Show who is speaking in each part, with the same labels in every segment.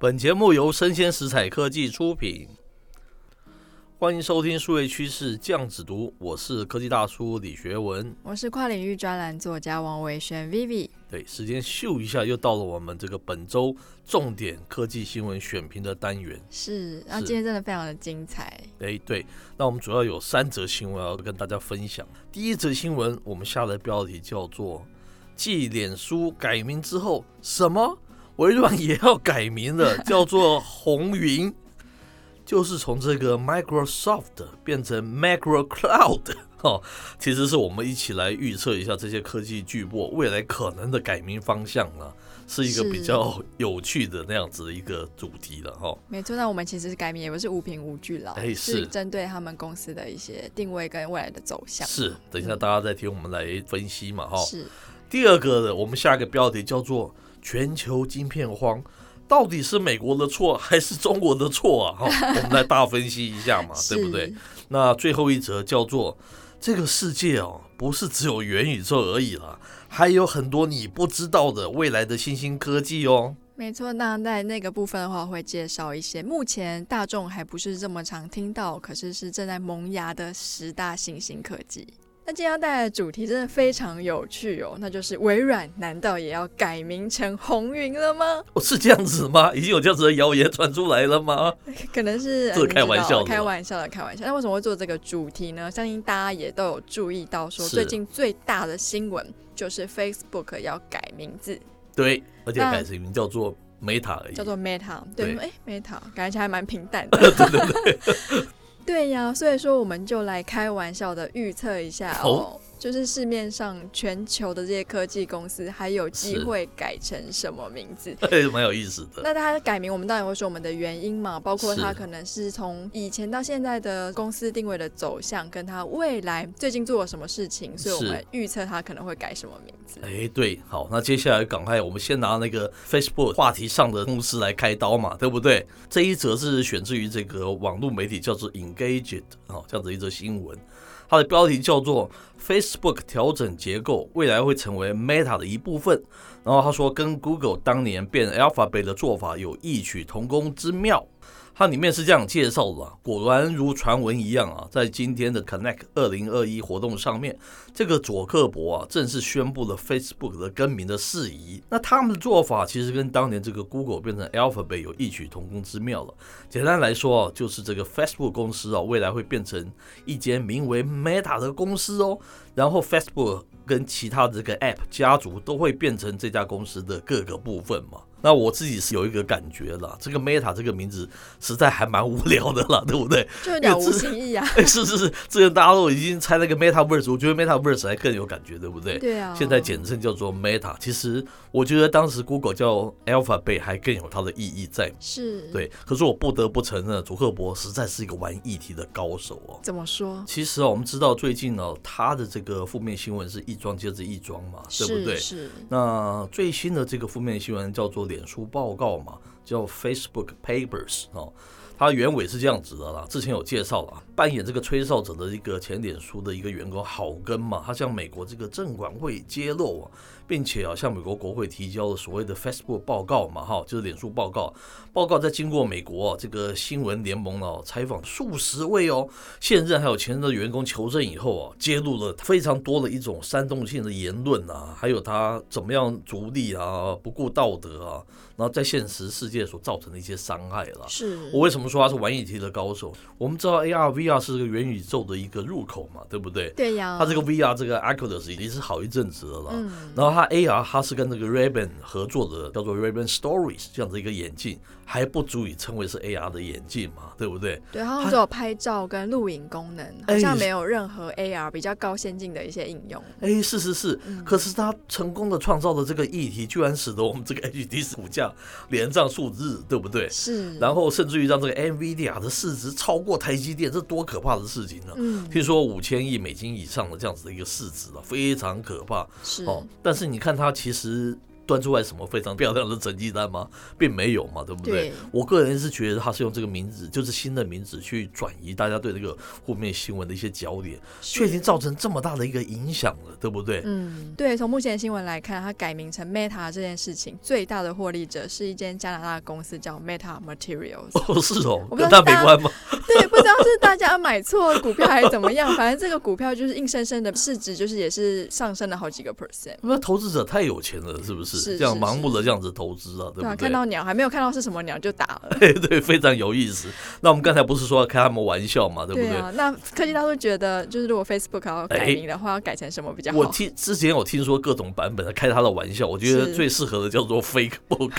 Speaker 1: 本节目由生鲜食材科技出品，欢迎收听数位趋势酱子读，我是科技大叔李学文，
Speaker 2: 我是跨领域专栏作家王维轩 Vivi。
Speaker 1: 对，时间咻一下又到了我们这个本周重点科技新闻选评的单元，
Speaker 2: 是，那今天真的非常的精彩。
Speaker 1: 哎，对，那我们主要有三则新闻要跟大家分享。第一则新闻，我们下的标题叫做。继脸书改名之后，什么？微软也要改名了，叫做红云，就是从这个 Microsoft 变成 Macro Cloud 哦。其实是我们一起来预测一下这些科技巨擘未来可能的改名方向了，是一个比较有趣的那样子的一个主题了哈。
Speaker 2: 没错，那我们其实改名也不是无凭无据了，
Speaker 1: 哎，是
Speaker 2: 针对他们公司的一些定位跟未来的走向。
Speaker 1: 是，等一下大家再听我们来分析嘛哈。
Speaker 2: 是。
Speaker 1: 第二个的，我们下一个标题叫做“全球晶片荒”，到底是美国的错还是中国的错啊？哈，我们来大分析一下嘛，对不对？那最后一则叫做“这个世界哦，不是只有元宇宙而已了，还有很多你不知道的未来的新兴科技哦。”
Speaker 2: 没错，那在那个部分的话，会介绍一些目前大众还不是这么常听到，可是是正在萌芽的十大新兴科技。那今天要带来的主题真的非常有趣哦，那就是微软难道也要改名成红云了吗？
Speaker 1: 哦，是这样子吗？已经有这样子的谣言传出来了吗？
Speaker 2: 可能是
Speaker 1: 开玩笑的，
Speaker 2: 开玩笑的，开玩笑。那为什么会做这个主题呢？相信大家也都有注意到，说最近最大的新闻就是 Facebook 要改名字，
Speaker 1: 对，而且改成名叫做 Meta 而已，
Speaker 2: 叫做 Meta，对，哎，Meta 感觉起来还蛮平淡的，对对对。对呀，所以说我们就来开玩笑的预测一下哦。就是市面上全球的这些科技公司还有机会改成什么名字？
Speaker 1: 对，蛮有意思的。
Speaker 2: 那它改名，我们当然会说我们的原因嘛，包括它可能是从以前到现在的公司定位的走向，跟它未来最近做了什么事情，所以我们预测它可能会改什么名字。
Speaker 1: 哎，对，好，那接下来赶快我们先拿那个 Facebook 话题上的公司来开刀嘛，对不对？这一则是选自于这个网络媒体叫做 Engaged 啊，这样子一则新闻。它的标题叫做 “Facebook 调整结构，未来会成为 Meta 的一部分”。然后他说，跟 Google 当年变 Alphabet 的做法有异曲同工之妙。它里面是这样介绍的啊，果然如传闻一样啊，在今天的 Connect 二零二一活动上面，这个佐克伯啊正式宣布了 Facebook 的更名的事宜。那他们的做法其实跟当年这个 Google 变成 Alphabet 有异曲同工之妙了。简单来说啊，就是这个 Facebook 公司啊，未来会变成一间名为 Meta 的公司哦。然后 Facebook 跟其他的这个 App 家族都会变成这家公司的各个部分嘛。那我自己是有一个感觉啦，这个 Meta 这个名字实在还蛮无聊的啦，对不对？
Speaker 2: 就有点无新意啊！
Speaker 1: 是是是，之前大家都已经猜那个 Metaverse，我觉得 Metaverse 还更有感觉，对不对？
Speaker 2: 对啊。
Speaker 1: 现在简称叫做 Meta，其实我觉得当时 Google 叫 Alphabet 还更有它的意义在。
Speaker 2: 是。对，
Speaker 1: 可是我不得不承认，祖克伯实在是一个玩议题的高手哦。
Speaker 2: 怎么说？
Speaker 1: 其实啊，我们知道最近呢，他的这个负面新闻是一桩接着一桩嘛，对不对？
Speaker 2: 是。
Speaker 1: 那最新的这个负面新闻叫做脸书报告。嘛，叫 Facebook Papers 哦，它原委是这样子的啦。之前有介绍了，扮演这个吹哨者的一个前脸书的一个员工郝根嘛，他向美国这个证管会揭露啊。并且啊，向美国国会提交了所谓的 Facebook 报告嘛，哈，就是脸书报告。报告在经过美国这个新闻联盟哦采访数十位哦现任还有前任的员工求证以后啊，揭露了非常多的一种煽动性的言论啊，还有他怎么样逐利啊，不顾道德啊，然后在现实世界所造成的一些伤害了。
Speaker 2: 是
Speaker 1: 我为什么说他是玩议题的高手？我们知道 AR VR 是这个元宇宙的一个入口嘛，对不对？
Speaker 2: 对呀。
Speaker 1: 他这个 VR 这个 Oculus 已经是好一阵子了，嗯，然后。它 AR 它是跟这个 Ray-Ban 合作的，叫做 Ray-Ban Stories 这样的一个眼镜，还不足以称为是 AR 的眼镜嘛，对不对？
Speaker 2: 对，它只有拍照跟录影功能，好像没有任何 AR 比较高先进的一些应用。
Speaker 1: 哎，是是是，嗯、可是它成功的创造的这个议题，居然使得我们这个 HTC 股价连涨数日，对不对？
Speaker 2: 是。
Speaker 1: 然后甚至于让这个 NVIDIA 的市值超过台积电，这多可怕的事情呢？嗯，听说五千亿美金以上的这样子的一个市值啊，非常可怕。
Speaker 2: 是
Speaker 1: 哦，但是。你看它其实端出来什么非常漂亮的成绩单吗？并没有嘛，对不对？
Speaker 2: 对
Speaker 1: 我个人是觉得他是用这个名字，就是新的名字去转移大家对这个负面新闻的一些焦点，却已经造成这么大的一个影响了，对不对？
Speaker 2: 嗯，对。从目前的新闻来看，他改名成 Meta 这件事情，最大的获利者是一间加拿大的公司，叫 Meta Materials。
Speaker 1: 哦，是哦，跟他
Speaker 2: 没关吗？大家买错股票还是怎么样，反正这个股票就是硬生生的市值就是也是上升了好几个 percent。
Speaker 1: 那投资者太有钱了，是不是？是这样盲目的这样子投资啊，对不对？
Speaker 2: 看到鸟还没有看到是什么鸟就打了。
Speaker 1: 对对，非常有意思。那我们刚才不是说要开他们玩笑嘛，对不对？
Speaker 2: 对啊。那科技大叔觉得，就是如果 Facebook 要改名的话，要改成什么比较好？
Speaker 1: 我听之前有听说各种版本的开他的玩笑，我觉得最适合的叫做 Fake Book，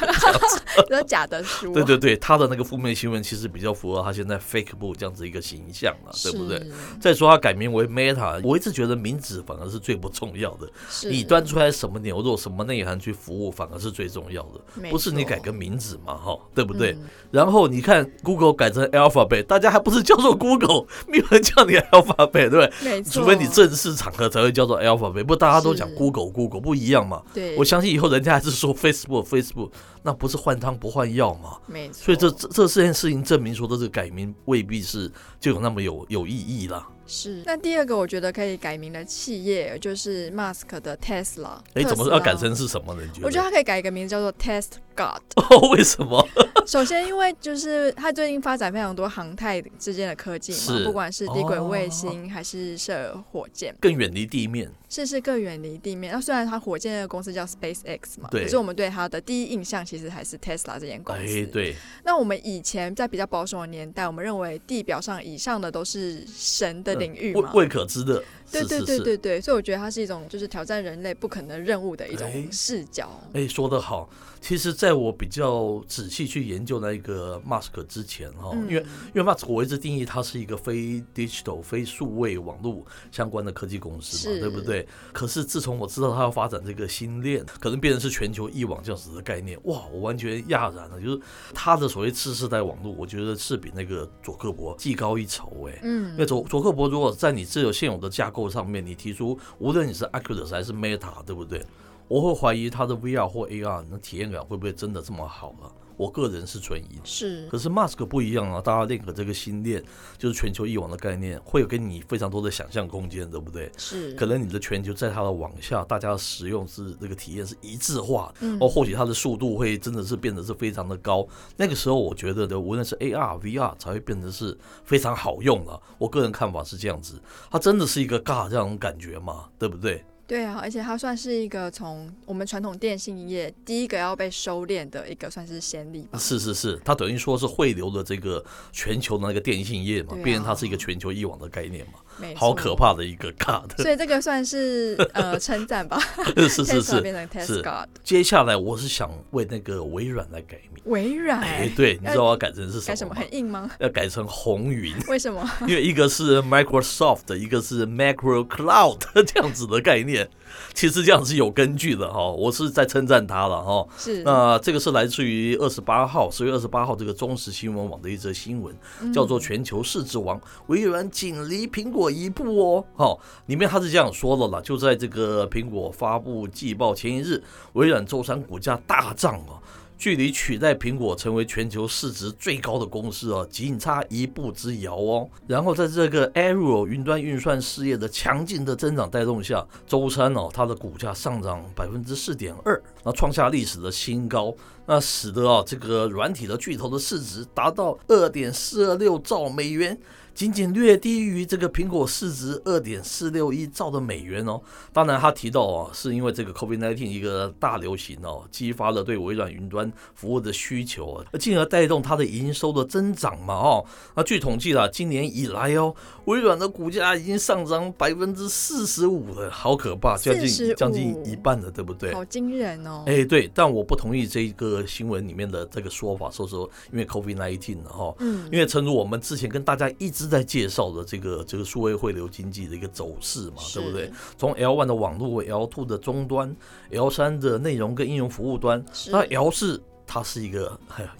Speaker 2: 这是假的书。
Speaker 1: 对对对，他的那个负面新闻其实比较符合他现在 Fake Book 这样子一个形象了，对不对？再说它改名为 Meta，我一直觉得名字反而是最不重要的。你端出来什么牛肉、什么内涵去服务，反而是最重要的，不是你改个名字嘛，哈，对不对？然后你看 Google 改成 Alphabet，大家还不是叫做 Google，没有人叫你 Alphabet，对不
Speaker 2: 对？
Speaker 1: 除非你正式场合才会叫做 Alphabet，不大家都讲 Google，Google 不一样嘛。
Speaker 2: 对，
Speaker 1: 我相信以后人家还是说 Facebook，Facebook，那不是换汤不换药吗？
Speaker 2: 没错。
Speaker 1: 所以这这这件事情证明说的这个改名未必是就有那么有有意义了。
Speaker 2: 是，那第二个我觉得可以改名的企业就是 Musk 的 Tesla。
Speaker 1: 哎，怎么说要改成是什么呢？你觉得？
Speaker 2: 我觉得他可以改一个名字叫做 Test God。
Speaker 1: 哦，为什么？
Speaker 2: 首先，因为就是他最近发展非常多航太之间的科技嘛，不管是低轨卫星还是射火箭，
Speaker 1: 更远离地面。
Speaker 2: 是是更远离地面。那虽然他火箭的公司叫 SpaceX 嘛，可是我们对他的第一印象其实还是 Tesla 这间公司。
Speaker 1: 哎对。
Speaker 2: 那我们以前在比较保守的年代，我们认为地表上以上的都是神的领域嘛，
Speaker 1: 未可知的。
Speaker 2: 对对对对对，所以我觉得它是一种就是挑战人类不可能任务的一种视角。
Speaker 1: 哎，说得好。其实，在我比较仔细去研究那个 Mask 之前，哈，因为因为 Mask 我一直定义它是一个非 digital 非数位网络相关的科技公司嘛，对不对？可是自从我知道他要发展这个新链，可能变成是全球一网这样子的概念，哇，我完全讶然了。就是他的所谓次世代网络，我觉得是比那个佐克伯技高一筹，哎，嗯，因为祖祖克伯如果在你自有现有的架构上面，你提出无论你是 Oculus 还是 Meta，对不对？我会怀疑它的 VR 或 AR 那体验感会不会真的这么好了？我个人是存疑。
Speaker 2: 是，可
Speaker 1: 是 Mask 不一样啊，大家认可这个新链就是全球一网的概念，会有给你非常多的想象空间，对不对？
Speaker 2: 是，
Speaker 1: 可能你的全球在它的网下，大家的使用是这个体验是一致化，嗯，哦，或许它的速度会真的是变得是非常的高。那个时候，我觉得的无论是 AR、VR 才会变得是非常好用了。我个人看法是这样子，它真的是一个尬这样感觉嘛，对不对？
Speaker 2: 对啊，而且它算是一个从我们传统电信业第一个要被收敛的一个算是先例吧。
Speaker 1: 是是是，它等于说是汇流的这个全球的那个电信业嘛，毕竟它是一个全球一网的概念嘛。好可怕的一个 God，
Speaker 2: 所以这个算是呃 称赞吧。
Speaker 1: 是是是是，
Speaker 2: 变成 Test God。
Speaker 1: 接下来我是想为那个微软来改名。
Speaker 2: 微软？
Speaker 1: 哎，对，你知道我要改成是什么？
Speaker 2: 改什么？很硬吗？
Speaker 1: 要改成红云。
Speaker 2: 为什么？
Speaker 1: 因为一个是 Microsoft，一个是 Macro Cloud 这样子的概念。其实这样是有根据的哈，我是在称赞他了哈。
Speaker 2: 是。
Speaker 1: 那这个是来自于二十八号，十月二十八号这个中时新闻网的一则新闻，叫做“全球市值王，微软紧离苹果”。一步哦，好，里面他是这样说的啦，就在这个苹果发布季报前一日，微软周三股价大涨啊，距离取代苹果成为全球市值最高的公司啊，仅差一步之遥哦。然后在这个 Azure 云端运算事业的强劲的增长带动下，周三哦，它的股价上涨百分之四点二，那创下历史的新高，那使得啊这个软体的巨头的市值达到二点四二六兆美元。仅仅略低于这个苹果市值二点四六亿兆的美元哦。当然，他提到哦，是因为这个 COVID-19 一个大流行哦，激发了对微软云端服务的需求，进而带动它的营收的增长嘛哦。那据统计啦，今年以来哦，微软的股价已经上涨百分之四十五了，好可怕，将近将近一半了，对不对？
Speaker 2: 好惊人哦。
Speaker 1: 哎，对，但我不同意这一个新闻里面的这个说法，说说因为 COVID-19 哈，嗯，因为诚如我们之前跟大家一直在介绍的这个这个数位汇流经济的一个走势嘛，对不对？从 L one 的网络，L two 的终端，L 三的内容跟应用服务端，那 L 四它是一个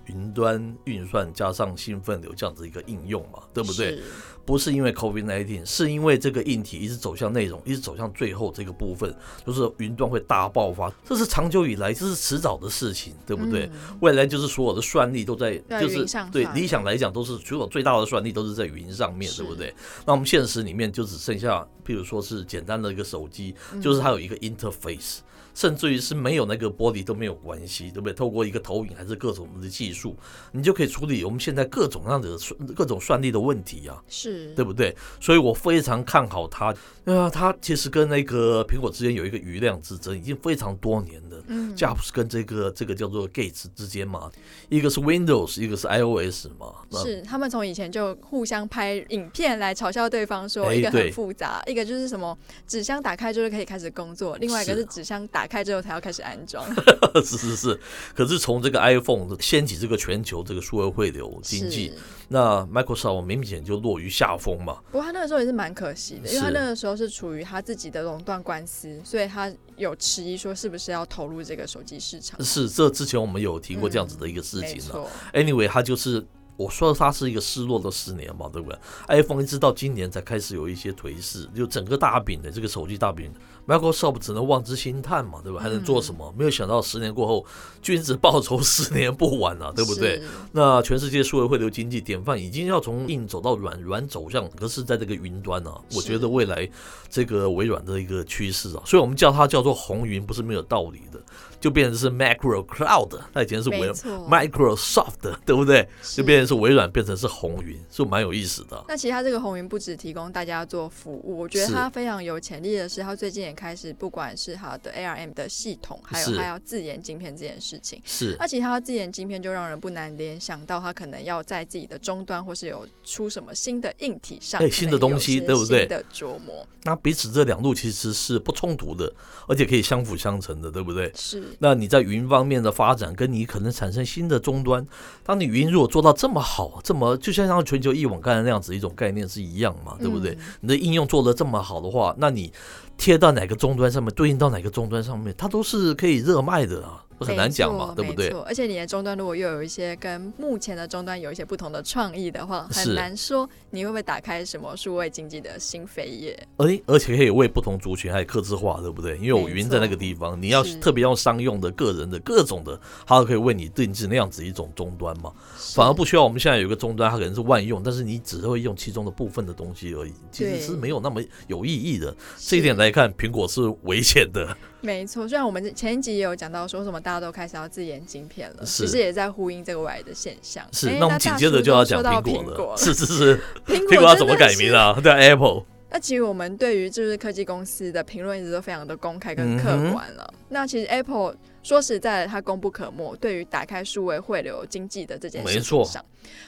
Speaker 1: 云端运算加上兴奋流这样子一个应用嘛，对不对？不是因为 COVID-19，是因为这个硬体一直走向内容，一直走向最后这个部分，就是云端会大爆发，这是长久以来，这是迟早的事情，对不对？嗯、未来就是所有的算力都在，就是对理想来讲，都是所有最大的算力都是在云上面，对不对？那我们现实里面就只剩下，譬如说是简单的一个手机，就是它有一个 interface。甚至于是没有那个玻璃都没有关系，对不对？透过一个投影还是各种的技术，你就可以处理我们现在各种各样的算各种算力的问题啊，是对不对？所以我非常看好它。啊，它其实跟那个苹果之间有一个余量之争，已经非常多年了。嗯，Jobs 跟这个这个叫做 Gates 之间嘛，一个是 Windows，一个是 iOS 嘛。
Speaker 2: 是他们从以前就互相拍影片来嘲笑对方，说一个很复杂，欸、一个就是什么纸箱打开就是可以开始工作，另外一个是纸箱打开之后才要开始安装。
Speaker 1: 是是是，可是从这个 iPhone 掀起这个全球这个数位汇流经济，那 Microsoft 明显就落于下风嘛。
Speaker 2: 不过他那个时候也是蛮可惜的，因为他那个时候是处于他自己的垄断官司，所以他有迟疑说是不是要投入这个手机市场。
Speaker 1: 是，这之前我们有提过这样子的一个事情了。嗯、Anyway，他就是。我说它是一个失落的十年嘛，对不对？iPhone 一直到今年才开始有一些颓势，就整个大饼的这个手机大饼，Microsoft 只能望之兴叹嘛，对吧？还能做什么？嗯、没有想到十年过后，君子报仇十年不晚啊，对不对？那全世界数位汇流经济典范已经要从硬走到软，软走向，可是在这个云端啊，我觉得未来这个微软的一个趋势啊，所以我们叫它叫做红云，不是没有道理的。就变成是 Macro Cloud，那以前是微 Microsoft，对不对？就变成是微软变成是红云，是蛮有意思的。
Speaker 2: 那其实它这个红云不只提供大家做服务，我觉得它非常有潜力的是，它最近也开始不管是它的 ARM 的系统，还有它要自研晶片这件事情。是。那其实它自研晶片就让人不难联想到，它可能要在自己的终端或是有出什么新的硬体上，
Speaker 1: 哎，新的东西，对不对？
Speaker 2: 的琢磨。
Speaker 1: 那彼此这两路其实是不冲突的，而且可以相辅相成的，对不对？
Speaker 2: 是。
Speaker 1: 那你在云方面的发展，跟你可能产生新的终端，当你云如果做到这么好，这么就像像全球一网干的那样子一种概念是一样嘛，对不对？你的应用做得这么好的话，那你贴到哪个终端上面，对应到哪个终端上面，它都是可以热卖的啊。很难讲嘛，对不对？
Speaker 2: 而且你的终端如果又有一些跟目前的终端有一些不同的创意的话，很难说你会不会打开什么数位经济的新扉页。
Speaker 1: 而而且可以为不同族群还有客制化，对不对？因为我云在那个地方，你要特别用商用的、个人的各种的，它都可以为你定制那样子一种终端嘛。反而不需要我们现在有一个终端，它可能是万用，但是你只会用其中的部分的东西而已，其实是没有那么有意义的。这一点来看，苹果是危险的。
Speaker 2: 没错，虽然我们前一集也有讲到说什么大家都开始要自研晶片了，其实也在呼应这个未来的现象。
Speaker 1: 是，那我们紧接着就要讲苹果了。是是是，苹果要怎么改名啊？对，Apple。
Speaker 2: 那其实我们对于就是科技公司的评论一直都非常的公开跟客观了。那其实 Apple。说实在的，它功不可没。对于打开数位汇流经济的这件事情上，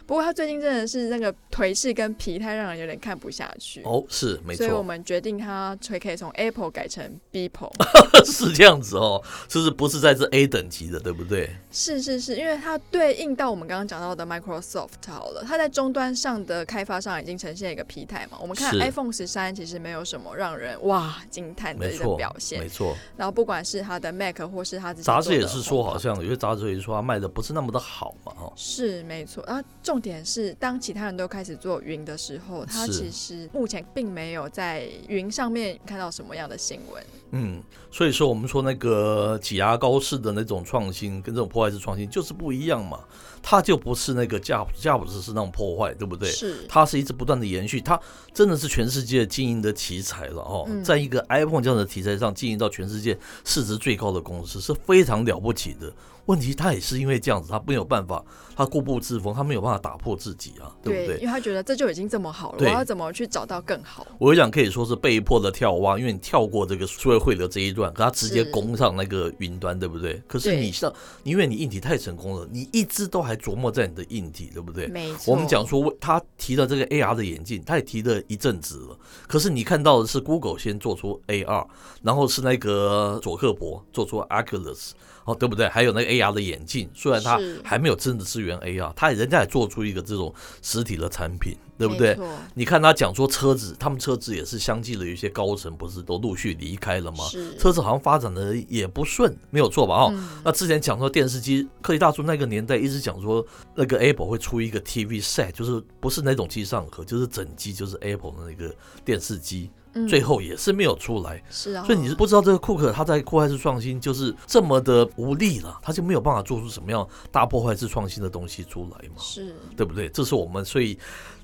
Speaker 2: 不过他最近真的是那个颓势跟疲态，让人有点看不下去。
Speaker 1: 哦，是没错。
Speaker 2: 所以我们决定他可可以从 Apple 改成 Beeple，
Speaker 1: 是这样子哦，就是不是在这 A 等级的，对不对？
Speaker 2: 是是是，因为它对应到我们刚刚讲到的 Microsoft 好了，它在终端上的开发上已经呈现一个疲态嘛。我们看 iPhone 十三其实没有什么让人哇惊叹的一个表现，
Speaker 1: 没错。
Speaker 2: 然后不管是它的 Mac 或是它。
Speaker 1: 杂志也是说，好像有些杂志也是说，它卖的不是那么的好嘛，哈。
Speaker 2: 是没错啊，重点是当其他人都开始做云的时候，它其实目前并没有在云上面看到什么样的新闻。
Speaker 1: 嗯，所以说我们说那个挤牙膏式的那种创新，跟这种破坏式创新就是不一样嘛。它就不是那个架架不是是那种破坏，对不对？是，它是一直不断的延续，它真的是全世界经营的奇才了哦，嗯、在一个 iPhone 这样的题材上经营到全世界市值最高的公司是非常了不起的。问题他也是因为这样子，他没有办法，他固步自封，他没有办法打破自己啊，对不对？
Speaker 2: 因为他觉得这就已经这么好了，我要怎么去找到更好？
Speaker 1: 我想可以说是被迫的跳蛙，因为你跳过这个数位汇流这一段，可他直接攻上那个云端，对不对？可是你像，因为你硬体太成功了，你一直都还琢磨在你的硬体，对不对？没错。我们讲说他提了这个 AR 的眼镜，他也提了一阵子了，可是你看到的是 Google 先做出 AR，然后是那个佐克伯做出 Oculus。哦，对不对？还有那个 AR 的眼镜，虽然它还没有真的支援 AR，它人家也做出一个这种实体的产品。对不对？你看他讲说车子，他们车子也是相继的，有一些高层不是都陆续离开了吗？车子好像发展的也不顺，没有错吧？哦，嗯、那之前讲说电视机，科技大叔那个年代一直讲说，那个 Apple 会出一个 TV set，就是不是那种机上盒，就是整机，就是 Apple 的那个电视机。最后也是没有出来，
Speaker 2: 是啊，
Speaker 1: 所以你是不知道这个库克他在破坏式创新就是这么的无力了，他就没有办法做出什么样大破坏式创新的东西出来嘛，
Speaker 2: 是
Speaker 1: 对不对？这是我们所以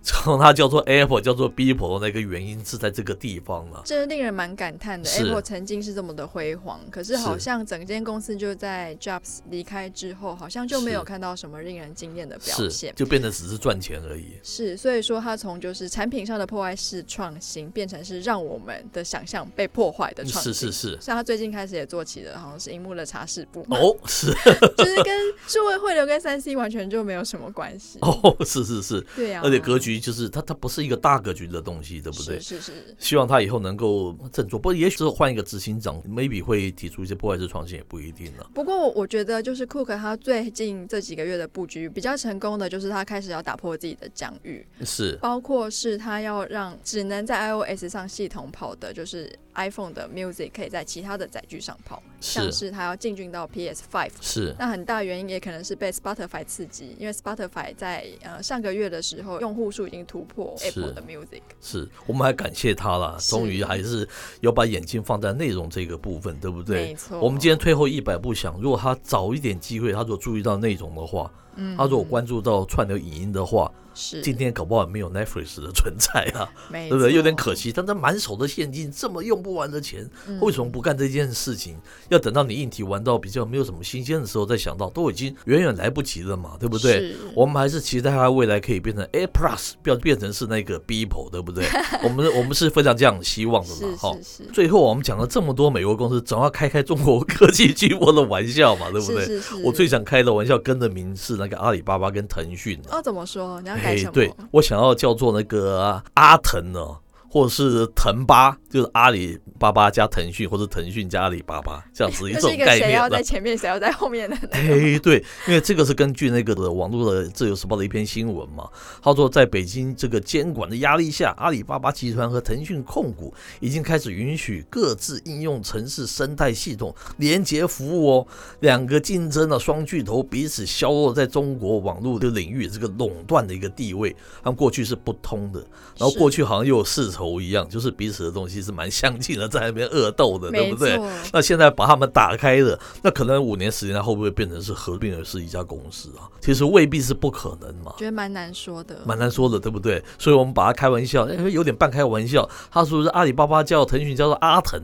Speaker 1: 从它叫做 Apple 叫做 Beeple 的那个原因是在这个地方了，
Speaker 2: 真是令人蛮感叹的。Apple 曾经是这么的辉煌，可是好像整间公司就在 Jobs 离开之后，好像就没有看到什么令人惊艳的表现，
Speaker 1: 就变得只是赚钱而已。
Speaker 2: 是，所以说他从就是产品上的破坏式创新，变成是让我们的想象被破坏的创新，
Speaker 1: 是是是。
Speaker 2: 像他最近开始也做起了，好像是荧幕的茶室部。
Speaker 1: 哦，是，
Speaker 2: 就是跟数位汇流跟三 C 完全就没有什么关系。
Speaker 1: 哦，是是是，
Speaker 2: 对呀、啊，
Speaker 1: 而且格局就是它它不是一个大格局的东西，对不对？
Speaker 2: 是是是，
Speaker 1: 希望他以后能够振作，不过也许是换一个执行长，maybe 会提出一些破坏式创新，也不一定了。
Speaker 2: 不过我觉得就是库克他最近这几个月的布局比较成功的，就是他开始要打破自己的疆域，
Speaker 1: 是，
Speaker 2: 包括是他要让只能在 iOS 上系统跑的，就是 iPhone 的 Music 可以在其他的载具上跑，像是他要进军到 PS Five，
Speaker 1: 是。
Speaker 2: 那很大原因也可能是被 Spotify 刺激，因为 Spotify 在呃上个月的时候用户数已经突破 Apple 的 Music，
Speaker 1: 是，是我们还感谢他了，终于还是有把眼睛放在内容这个部分，对不对？
Speaker 2: 没错。
Speaker 1: 我们今天退后一百步想，如果他早一点机会，他如果注意到内容的话。嗯他如果关注到串流影音的话，是今天搞不好没有 Netflix 的存在啊，对不对？有点可惜。但他满手的现金，这么用不完的钱，为什么不干这件事情？要等到你硬体玩到比较没有什么新鲜的时候再想到，都已经远远来不及了嘛，对不对？我们还是期待它未来可以变成 A Plus，不要变成是那个 Beeple，对不对？我们我们是非常这样希望的嘛。哈，最后我们讲了这么多美国公司，总要开开中国科技巨擘的玩笑嘛，对不对？我最想开的玩笑，跟的名是那个阿里巴巴跟腾讯
Speaker 2: 哦，怎么说？你要改什么？
Speaker 1: 对，我想要叫做那个阿腾呢。或者是腾巴，就是阿里巴巴加腾讯，或者腾讯加阿里巴巴这样子 一种概念。谁
Speaker 2: 要在前面，谁要在后面的？
Speaker 1: 哎，对，因为这个是根据那个的网络的自由时报的一篇新闻嘛。他说，在北京这个监管的压力下，阿里巴巴集团和腾讯控股已经开始允许各自应用城市生态系统连接服务哦。两个竞争的双巨头彼此削弱在中国网络的领域这个垄断的一个地位，他们过去是不通的，然后过去好像又有市场。头一样，就是彼此的东西是蛮相近的，在那边恶斗的，对不对？那现在把他们打开了，那可能五年、时间，它会不会变成是合并而是一家公司啊？其实未必是不可能嘛。
Speaker 2: 觉得蛮难说的，
Speaker 1: 蛮难说的，对不对？所以我们把它开玩笑，有点半开玩笑。他说是阿里巴巴叫腾讯叫做阿腾，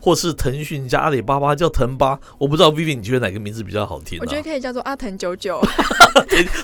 Speaker 1: 或是腾讯加阿里巴巴叫腾巴，我不知道 Vivi 你觉得哪个名字比较好听？
Speaker 2: 我觉得可以叫做阿腾九九，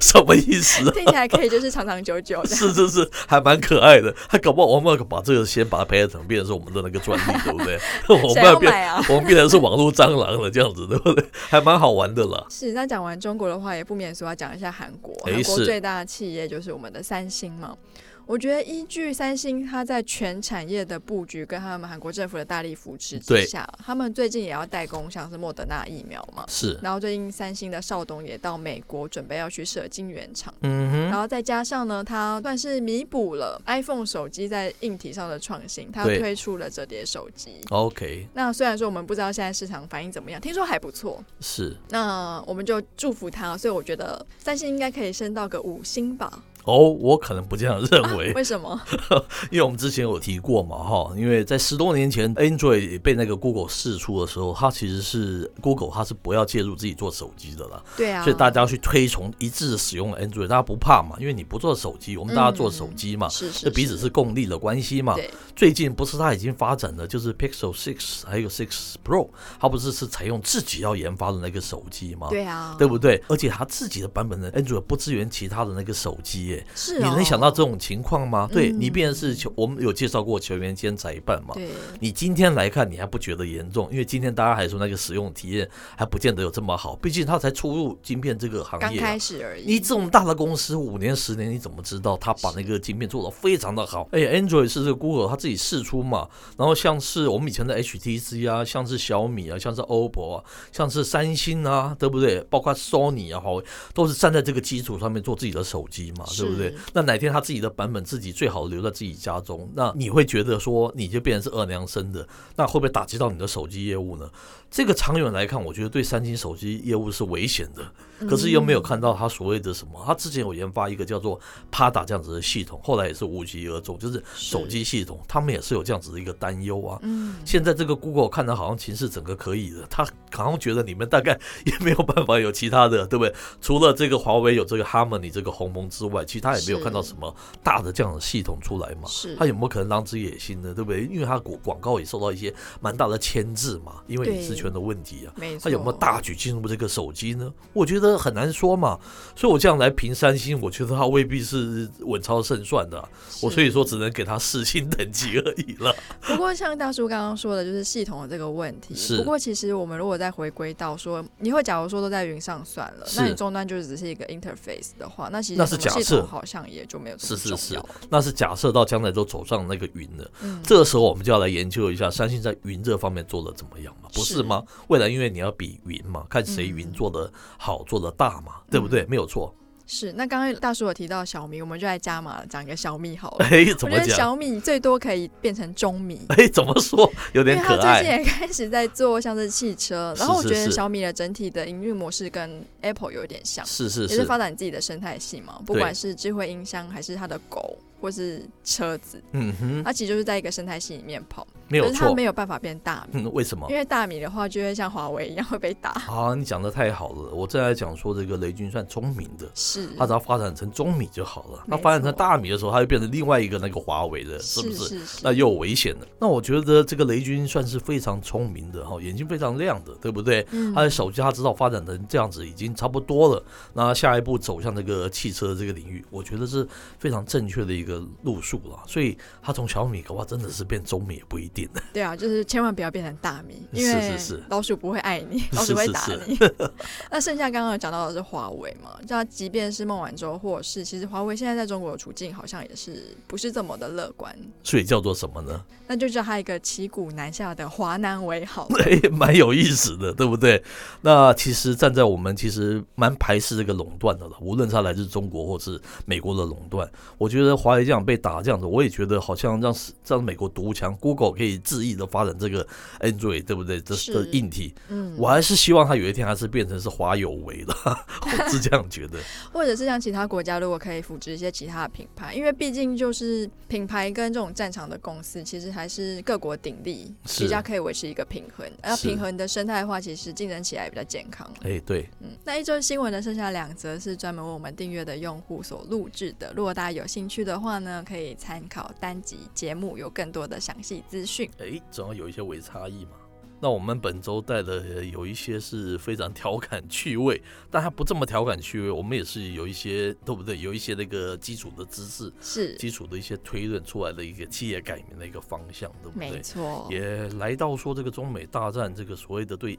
Speaker 1: 什么意思？
Speaker 2: 听起来可以就是长长久久，
Speaker 1: 是是是，还蛮可爱的。他搞不好我们把这个先把它培养成变成是我们的那个专利，对不对？我们要变，啊、我们变成是网络蟑螂了，这样子对不对？还蛮好玩的啦。
Speaker 2: 是，那讲完中国的话，也不免说要讲一下韩国。韩国最大的企业就是我们的三星嘛。我觉得依据三星，它在全产业的布局跟他们韩国政府的大力扶持之下，他们最近也要代工像是莫德纳疫苗嘛。
Speaker 1: 是。
Speaker 2: 然后最近三星的邵董也到美国准备要去设晶圆厂。
Speaker 1: 嗯哼。
Speaker 2: 然后再加上呢，它算是弥补了 iPhone 手机在硬体上的创新，它推出了折叠手机。
Speaker 1: OK。
Speaker 2: 那虽然说我们不知道现在市场反应怎么样，听说还不错。
Speaker 1: 是。
Speaker 2: 那我们就祝福它，所以我觉得三星应该可以升到个五星吧。
Speaker 1: 哦，我可能不这样 认为。
Speaker 2: 啊、为什么？
Speaker 1: 因为我们之前有提过嘛，哈，因为在十多年前，Android 被那个 Google 试出的时候，它其实是 Google，它是不要介入自己做手机的了。
Speaker 2: 对啊。
Speaker 1: 所以大家要去推崇一致的使用 Android，大家不怕嘛？因为你不做手机，我们大家做手机嘛，是是，彼此是共利的关系嘛。对。最近不是它已经发展的，就是 Pixel Six 还有 Six Pro，它不是是采用自己要研发的那个手机吗？
Speaker 2: 对啊。
Speaker 1: 对不对？而且它自己的版本的 Android 不支援其他的那个手机。耶。
Speaker 2: 是、哦，
Speaker 1: 你能想到这种情况吗？
Speaker 2: 嗯、
Speaker 1: 对你，变成是球，我们有介绍过球员兼裁判嘛？
Speaker 2: 对。
Speaker 1: 你今天来看，你还不觉得严重？因为今天大家还说那个使用体验还不见得有这么好，毕竟他才出入晶片这个行业、啊，刚
Speaker 2: 开始而已。
Speaker 1: 你这么大的公司，五年十年，你怎么知道他把那个晶片做得非常的好？哎，Android 是这个 Google 他自己试出嘛？然后像是我们以前的 HTC 啊，像是小米啊，像是 OPPO 啊，像是三星啊，对不对？包括 Sony 啊，好，都是站在这个基础上面做自己的手机嘛，对不对？那哪天他自己的版本自己最好留在自己家中，那你会觉得说你就变成是二娘生的，那会不会打击到你的手机业务呢？这个长远来看，我觉得对三星手机业务是危险的。可是又没有看到他所谓的什么，他之前有研发一个叫做 Pada 这样子的系统，后来也是无疾而终，就是手机系统，他们也是有这样子的一个担忧啊。嗯，现在这个 Google 看的好像情势整个可以的，他好像觉得你们大概也没有办法有其他的，对不对？除了这个华为有这个 Harmony 这个鸿蒙之外，其他也没有看到什么大的这样的系统出来嘛。是，他有没有可能狼子野心呢？对不对？因为他广广告也受到一些蛮大的牵制嘛，因为隐私权的问题啊。没错。他有没有大举进入这个手机呢？我觉得很难说嘛。所以，我这样来评三星，我觉得他未必是稳操胜算的，啊。我所以说，只能给他四星等级而已了。
Speaker 2: 不过，像大叔刚刚说的，就是系统的这个问题。是。不过，其实我们如果再回归到说，你会假如说都在云上算了，那你终端就只是一个 interface 的话，那其实那是假设，好像也就没有。是是是，
Speaker 1: 那是假设到将来都走上那个云了。嗯。这个时候，我们就要来研究一下三星在云这方面做的怎么样嘛？不是吗？未来因为你要比云嘛，看谁云做的好，做的大嘛。对不对？没有错。
Speaker 2: 是，那刚刚大叔有提到小米，我们就来加码讲一个小米好了。
Speaker 1: 哎，怎么讲？
Speaker 2: 小米最多可以变成中米。
Speaker 1: 哎，怎么说？有点可
Speaker 2: 爱。最近也开始在做像是汽车，然后我觉得小米的整体的营运模式跟 Apple 有点像，是是是，也是发展自己的生态系嘛，不管是智慧音箱还是它的狗。或是车子，嗯哼，它其实就是在一个生态系里面跑，没有错，可是它没有办法变大米。
Speaker 1: 嗯，为什么？
Speaker 2: 因为大米的话就会像华为一样会被打。
Speaker 1: 啊，你讲的太好了，我正在讲说这个雷军算聪明的，是，他只要发展成中米就好了。那发展成大米的时候，它就变成另外一个那个华为的，是不是？是是是，那又有危险了。那我觉得这个雷军算是非常聪明的哈，眼睛非常亮的，对不对？嗯，他的手机他知道发展成这样子已经差不多了，那下一步走向这个汽车这个领域，我觉得是非常正确的一个路数了。所以他从小米的话，真的是变中米也不一定的。
Speaker 2: 对啊，就是千万不要变成大米，因为老鼠不会爱你，老鼠会打你。是是是 那剩下刚刚讲到的是华为嘛？那即便是孟晚舟或是，其实华为现在在中国的处境好像也是不是这么的乐观。
Speaker 1: 所以叫做什么呢？
Speaker 2: 那就叫他一个骑虎难下的华南为好。
Speaker 1: 对，蛮有意思的，对不对？那其实站在我们其实蛮排斥这个垄断的了，无论它来自中国或是美国的垄断，我觉得华为这样被打这样子。我也觉得好像让让美国独强，Google 可以恣意的发展这个 Android，对不对？这的硬体，嗯，我还是希望它有一天还是变成是华有为的，我是这样觉得。
Speaker 2: 或者是像其他国家，如果可以扶植一些其他的品牌，因为毕竟就是品牌跟这种战场的公司，其实还是各国鼎立，比较可以维持一个平衡。而平衡的生态化，其实竞争起来比较健康。
Speaker 1: 哎，对，
Speaker 2: 嗯，那一周新闻的剩下两则是专门为我们订阅的用户所录制的，如果大家有兴趣的话呢，可以参考单集节目，有更多的详细资讯。
Speaker 1: 哎，总要有一些微差异嘛。那我们本周带的有一些是非常调侃趣味，但它不这么调侃趣味。我们也是有一些，对不对？有一些那个基础的知识，是基础的一些推论出来的一个企业改名的一个方向，对不对？没错。也来到说这个中美大战，这个所谓的对。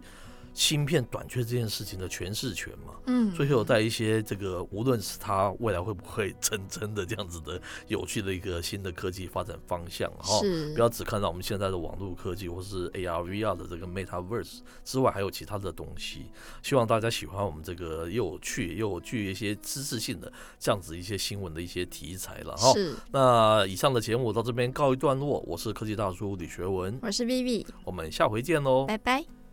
Speaker 1: 芯片短缺这件事情的诠释权嘛，嗯，最后带一些这个，无论是它未来会不会成真的这样子的有趣的一个新的科技发展方向哈，是，不要只看到我们现在的网络科技或是 AR VR 的这个 Metaverse 之外，还有其他的东西。希望大家喜欢我们这个又有趣又有具一些知识性的这样子一些新闻的一些题材了哈。是，那以上的节目到这边告一段落，我是科技大叔李学文，
Speaker 2: 我是 Vivi，
Speaker 1: 我们下回见喽，
Speaker 2: 拜拜。